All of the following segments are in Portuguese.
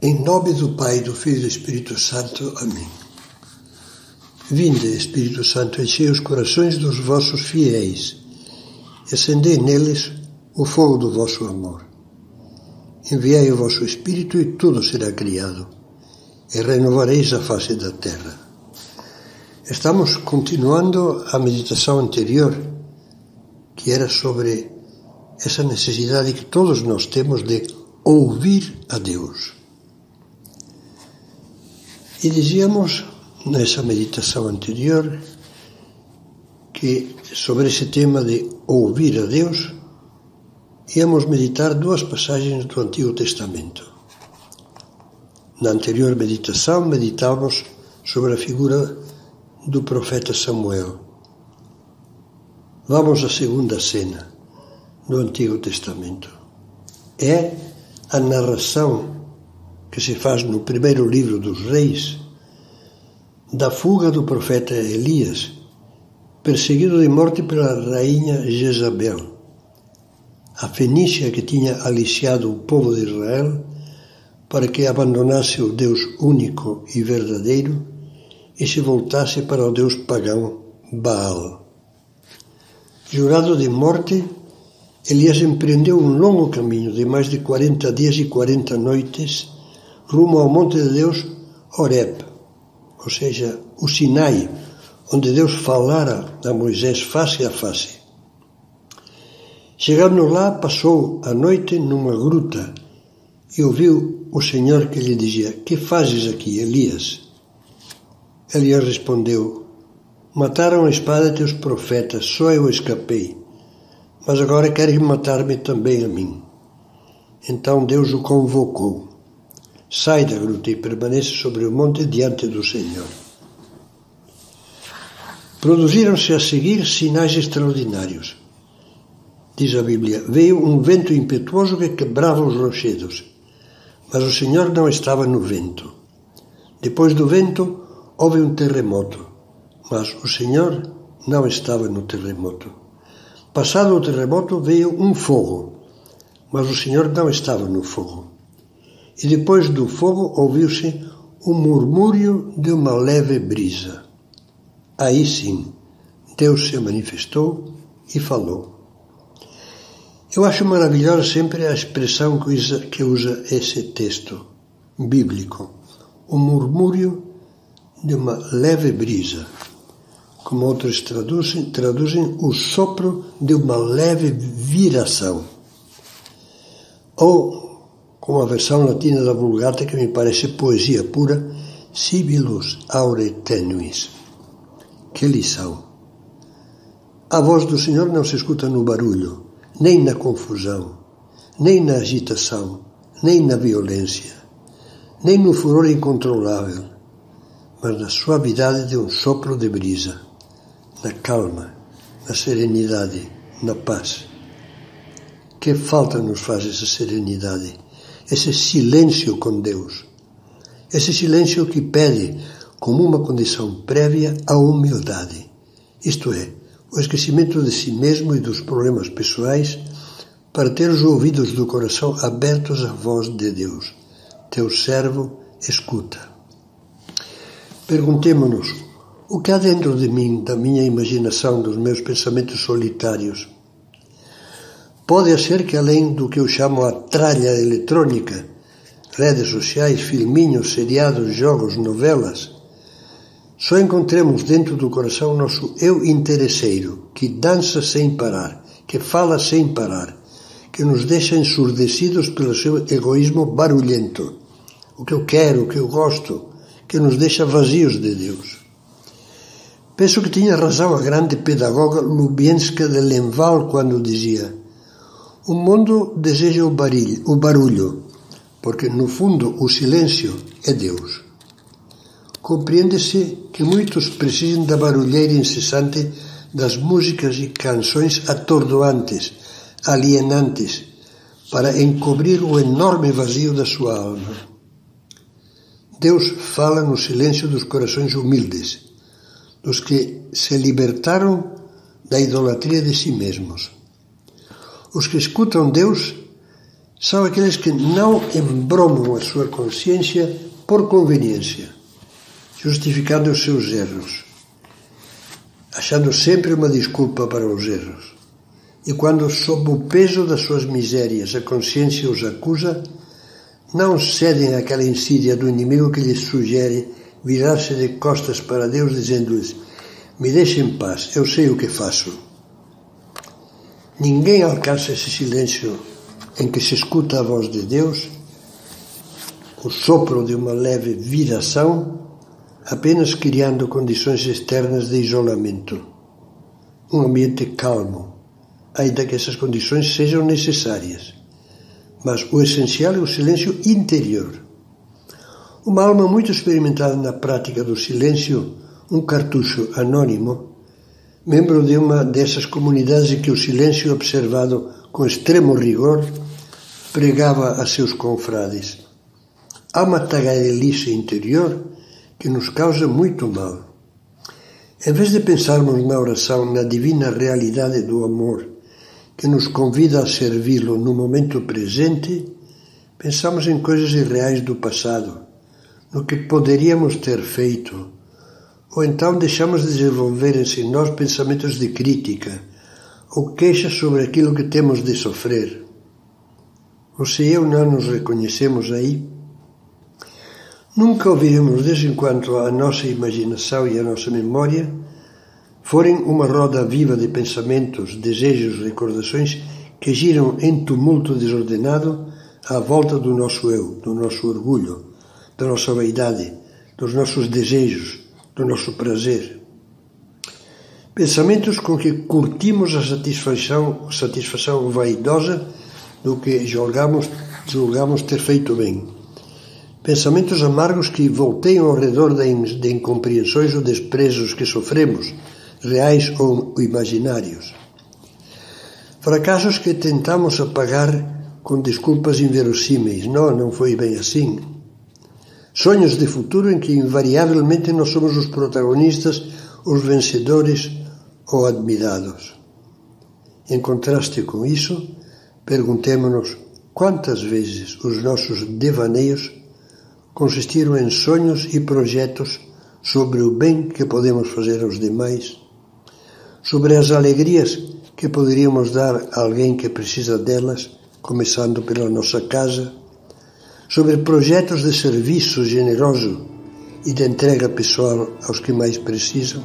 Em nome do Pai, do Filho e do Espírito Santo. Amém. Vinde, Espírito Santo, enchei os corações dos vossos fiéis e acendei neles o fogo do vosso amor. Enviai o vosso Espírito e tudo será criado, e renovareis a face da terra. Estamos continuando a meditação anterior, que era sobre essa necessidade que todos nós temos de ouvir a Deus. E dizíamos nessa meditação anterior que sobre esse tema de ouvir a Deus íamos meditar duas passagens do Antigo Testamento. Na anterior meditação meditávamos sobre a figura do profeta Samuel. Vamos à segunda cena do Antigo Testamento. É a narração que se faz no primeiro livro dos Reis, da fuga do profeta Elias, perseguido de morte pela rainha Jezabel. A fenícia que tinha aliciado o povo de Israel para que abandonasse o Deus único e verdadeiro e se voltasse para o Deus pagão Baal. Jurado de morte, Elias empreendeu um longo caminho de mais de 40 dias e 40 noites rumo ao monte de Deus, Horeb, ou seja, o Sinai, onde Deus falara a Moisés face a face. Chegando lá, passou a noite numa gruta e ouviu o Senhor que lhe dizia: Que fazes aqui, Elias? Elias respondeu: Mataram a espada teus profetas, só eu escapei. Mas agora queres matar-me também a mim. Então Deus o convocou. Sai da gruta e permanece sobre o monte diante do Senhor. Produziram-se a seguir sinais extraordinários. Diz a Bíblia: Veio um vento impetuoso que quebrava os rochedos, mas o Senhor não estava no vento. Depois do vento, houve um terremoto, mas o Senhor não estava no terremoto. Passado o terremoto, veio um fogo, mas o Senhor não estava no fogo e depois do fogo ouviu-se o murmúrio de uma leve brisa. Aí sim, Deus se manifestou e falou. Eu acho maravilhosa sempre a expressão que usa, esse texto bíblico, o murmúrio de uma leve brisa. Como outros traduzem, traduzem o sopro de uma leve viração. Ou com a versão latina da Vulgata que me parece poesia pura, Sibilus aure tenuis. Que lição! A voz do Senhor não se escuta no barulho, nem na confusão, nem na agitação, nem na violência, nem no furor incontrolável, mas na suavidade de um sopro de brisa, na calma, na serenidade, na paz. Que falta nos faz essa serenidade? Esse silêncio com Deus. Esse silêncio que pede, como uma condição prévia, a humildade, isto é, o esquecimento de si mesmo e dos problemas pessoais, para ter os ouvidos do coração abertos à voz de Deus. Teu servo escuta. Perguntemo-nos: o que há dentro de mim, da minha imaginação, dos meus pensamentos solitários? Pode ser que além do que eu chamo a tralha eletrônica, redes sociais, filminhos, seriados, jogos, novelas, só encontremos dentro do coração nosso eu interesseiro, que dança sem parar, que fala sem parar, que nos deixa ensurdecidos pelo seu egoísmo barulhento. O que eu quero, o que eu gosto, que nos deixa vazios de Deus. Penso que tinha razão a grande pedagoga Lubienska de Lenval quando dizia o mundo deseja o barulho, o barulho, porque no fundo o silêncio é Deus. Compreende-se que muitos precisam da barulheira incessante das músicas e canções atordoantes, alienantes, para encobrir o enorme vazio da sua alma. Deus fala no silêncio dos corações humildes, dos que se libertaram da idolatria de si mesmos os que escutam Deus são aqueles que não embromam a sua consciência por conveniência, justificando os seus erros, achando sempre uma desculpa para os erros. E quando, sob o peso das suas misérias, a consciência os acusa, não cedem àquela insídia do inimigo que lhes sugere virar-se de costas para Deus, dizendo-lhes: Me deixe em paz, eu sei o que faço. Ninguém alcança esse silêncio em que se escuta a voz de Deus, o sopro de uma leve viração, apenas criando condições externas de isolamento. Um ambiente calmo, ainda que essas condições sejam necessárias. Mas o essencial é o silêncio interior. Uma alma muito experimentada na prática do silêncio, um cartucho anônimo, membro de uma dessas comunidades em que o silêncio observado com extremo rigor, pregava a seus confrades. Há uma tagarelice interior que nos causa muito mal. Em vez de pensarmos na oração na divina realidade do amor, que nos convida a servi-lo no momento presente, pensamos em coisas irreais do passado, no que poderíamos ter feito, ou então deixamos de desenvolver em nós pensamentos de crítica ou queixas sobre aquilo que temos de sofrer. Você e eu não nos reconhecemos aí? Nunca ouviremos, desde enquanto a nossa imaginação e a nossa memória forem uma roda viva de pensamentos, desejos, recordações que giram em tumulto desordenado à volta do nosso eu, do nosso orgulho, da nossa vaidade, dos nossos desejos, do nosso prazer. Pensamentos com que curtimos a satisfação, satisfação vaidosa do que julgamos, julgamos ter feito bem. Pensamentos amargos que volteiam ao redor de incompreensões ou desprezos que sofremos, reais ou imaginários. Fracassos que tentamos apagar com desculpas inverossímeis. Não, não foi bem assim. Sonhos de futuro em que invariavelmente nós somos os protagonistas, os vencedores ou admirados. Em contraste com isso, perguntemos-nos quantas vezes os nossos devaneios consistiram em sonhos e projetos sobre o bem que podemos fazer aos demais sobre as alegrias que poderíamos dar a alguém que precisa delas, começando pela nossa casa, sobre projetos de serviço generoso e de entrega pessoal aos que mais precisam.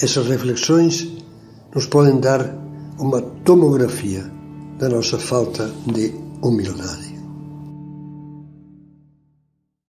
Essas reflexões nos podem dar uma tomografia da nossa falta de humildade.